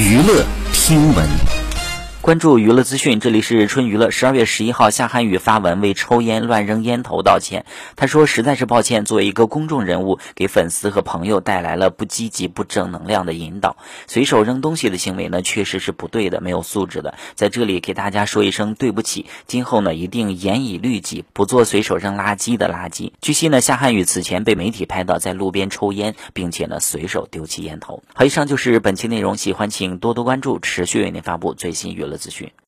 娱乐听闻。关注娱乐资讯，这里是春娱乐。十二月十一号，夏瀚宇发文为抽烟乱扔烟头道歉。他说：“实在是抱歉，作为一个公众人物，给粉丝和朋友带来了不积极、不正能量的引导。随手扔东西的行为呢，确实是不对的，没有素质的。在这里给大家说一声对不起，今后呢，一定严以律己，不做随手扔垃圾的垃圾。”据悉呢，夏瀚宇此前被媒体拍到在路边抽烟，并且呢，随手丢弃烟头。好，以上就是本期内容，喜欢请多多关注，持续为您发布最新娱乐的资讯。